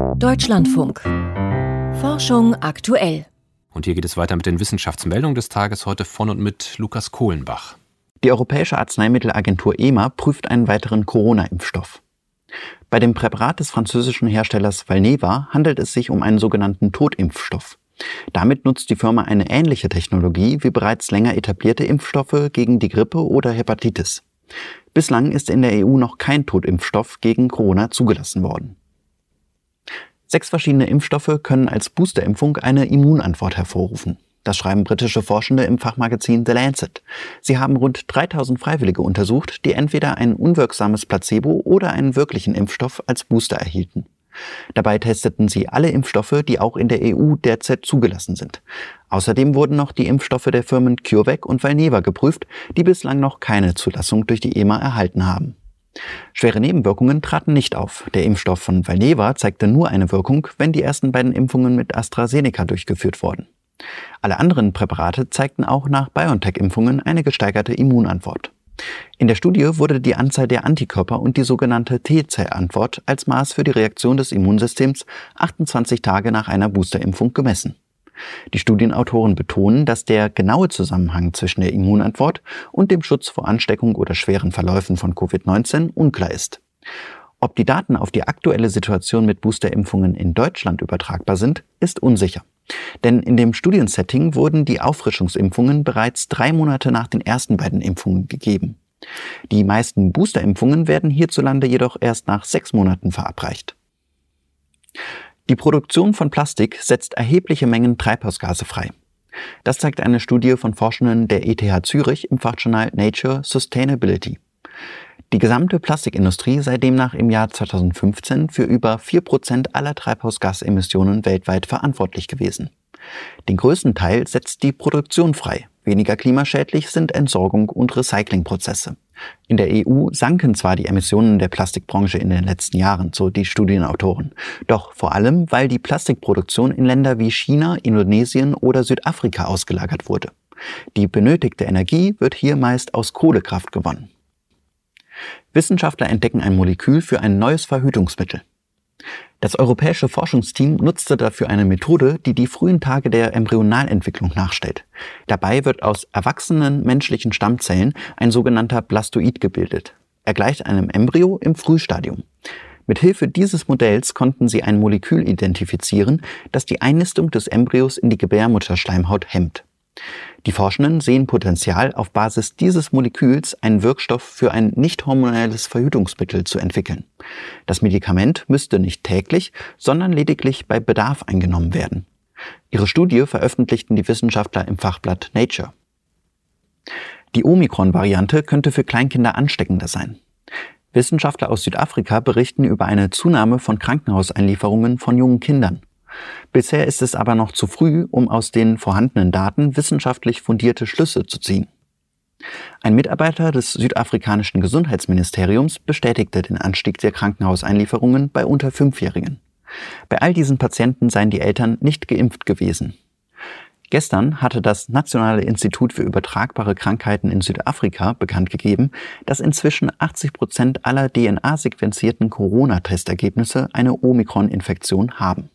Deutschlandfunk. Forschung aktuell. Und hier geht es weiter mit den Wissenschaftsmeldungen des Tages heute von und mit Lukas Kohlenbach. Die Europäische Arzneimittelagentur EMA prüft einen weiteren Corona-Impfstoff. Bei dem Präparat des französischen Herstellers Valneva handelt es sich um einen sogenannten Totimpfstoff. Damit nutzt die Firma eine ähnliche Technologie wie bereits länger etablierte Impfstoffe gegen die Grippe oder Hepatitis. Bislang ist in der EU noch kein Totimpfstoff gegen Corona zugelassen worden. Sechs verschiedene Impfstoffe können als Boosterimpfung eine Immunantwort hervorrufen. Das schreiben britische Forschende im Fachmagazin The Lancet. Sie haben rund 3000 Freiwillige untersucht, die entweder ein unwirksames Placebo oder einen wirklichen Impfstoff als Booster erhielten. Dabei testeten sie alle Impfstoffe, die auch in der EU derzeit zugelassen sind. Außerdem wurden noch die Impfstoffe der Firmen CureVac und Valneva geprüft, die bislang noch keine Zulassung durch die EMA erhalten haben. Schwere Nebenwirkungen traten nicht auf. Der Impfstoff von Valneva zeigte nur eine Wirkung, wenn die ersten beiden Impfungen mit AstraZeneca durchgeführt wurden. Alle anderen Präparate zeigten auch nach BioNTech-Impfungen eine gesteigerte Immunantwort. In der Studie wurde die Anzahl der Antikörper und die sogenannte T-Zellantwort als Maß für die Reaktion des Immunsystems 28 Tage nach einer Boosterimpfung gemessen. Die Studienautoren betonen, dass der genaue Zusammenhang zwischen der Immunantwort und dem Schutz vor Ansteckung oder schweren Verläufen von Covid-19 unklar ist. Ob die Daten auf die aktuelle Situation mit Boosterimpfungen in Deutschland übertragbar sind, ist unsicher. Denn in dem Studiensetting wurden die Auffrischungsimpfungen bereits drei Monate nach den ersten beiden Impfungen gegeben. Die meisten Boosterimpfungen werden hierzulande jedoch erst nach sechs Monaten verabreicht. Die Produktion von Plastik setzt erhebliche Mengen Treibhausgase frei. Das zeigt eine Studie von Forschenden der ETH Zürich im Fachjournal Nature Sustainability. Die gesamte Plastikindustrie sei demnach im Jahr 2015 für über vier Prozent aller Treibhausgasemissionen weltweit verantwortlich gewesen. Den größten Teil setzt die Produktion frei. Weniger klimaschädlich sind Entsorgung und Recyclingprozesse. In der EU sanken zwar die Emissionen der Plastikbranche in den letzten Jahren, so die Studienautoren, doch vor allem, weil die Plastikproduktion in Länder wie China, Indonesien oder Südafrika ausgelagert wurde. Die benötigte Energie wird hier meist aus Kohlekraft gewonnen. Wissenschaftler entdecken ein Molekül für ein neues Verhütungsmittel. Das europäische Forschungsteam nutzte dafür eine Methode, die die frühen Tage der Embryonalentwicklung nachstellt. Dabei wird aus erwachsenen menschlichen Stammzellen ein sogenannter Blastoid gebildet. Er gleicht einem Embryo im Frühstadium. Mit Hilfe dieses Modells konnten sie ein Molekül identifizieren, das die Einnistung des Embryos in die Gebärmutterschleimhaut hemmt. Die Forschenden sehen Potenzial, auf Basis dieses Moleküls einen Wirkstoff für ein nicht hormonelles Verhütungsmittel zu entwickeln. Das Medikament müsste nicht täglich, sondern lediglich bei Bedarf eingenommen werden. Ihre Studie veröffentlichten die Wissenschaftler im Fachblatt Nature. Die Omikron-Variante könnte für Kleinkinder ansteckender sein. Wissenschaftler aus Südafrika berichten über eine Zunahme von Krankenhauseinlieferungen von jungen Kindern. Bisher ist es aber noch zu früh, um aus den vorhandenen Daten wissenschaftlich fundierte Schlüsse zu ziehen. Ein Mitarbeiter des südafrikanischen Gesundheitsministeriums bestätigte den Anstieg der Krankenhauseinlieferungen bei unter Fünfjährigen. Bei all diesen Patienten seien die Eltern nicht geimpft gewesen. Gestern hatte das Nationale Institut für übertragbare Krankheiten in Südafrika bekannt gegeben, dass inzwischen 80 Prozent aller DNA-sequenzierten Corona-Testergebnisse eine Omikron-Infektion haben.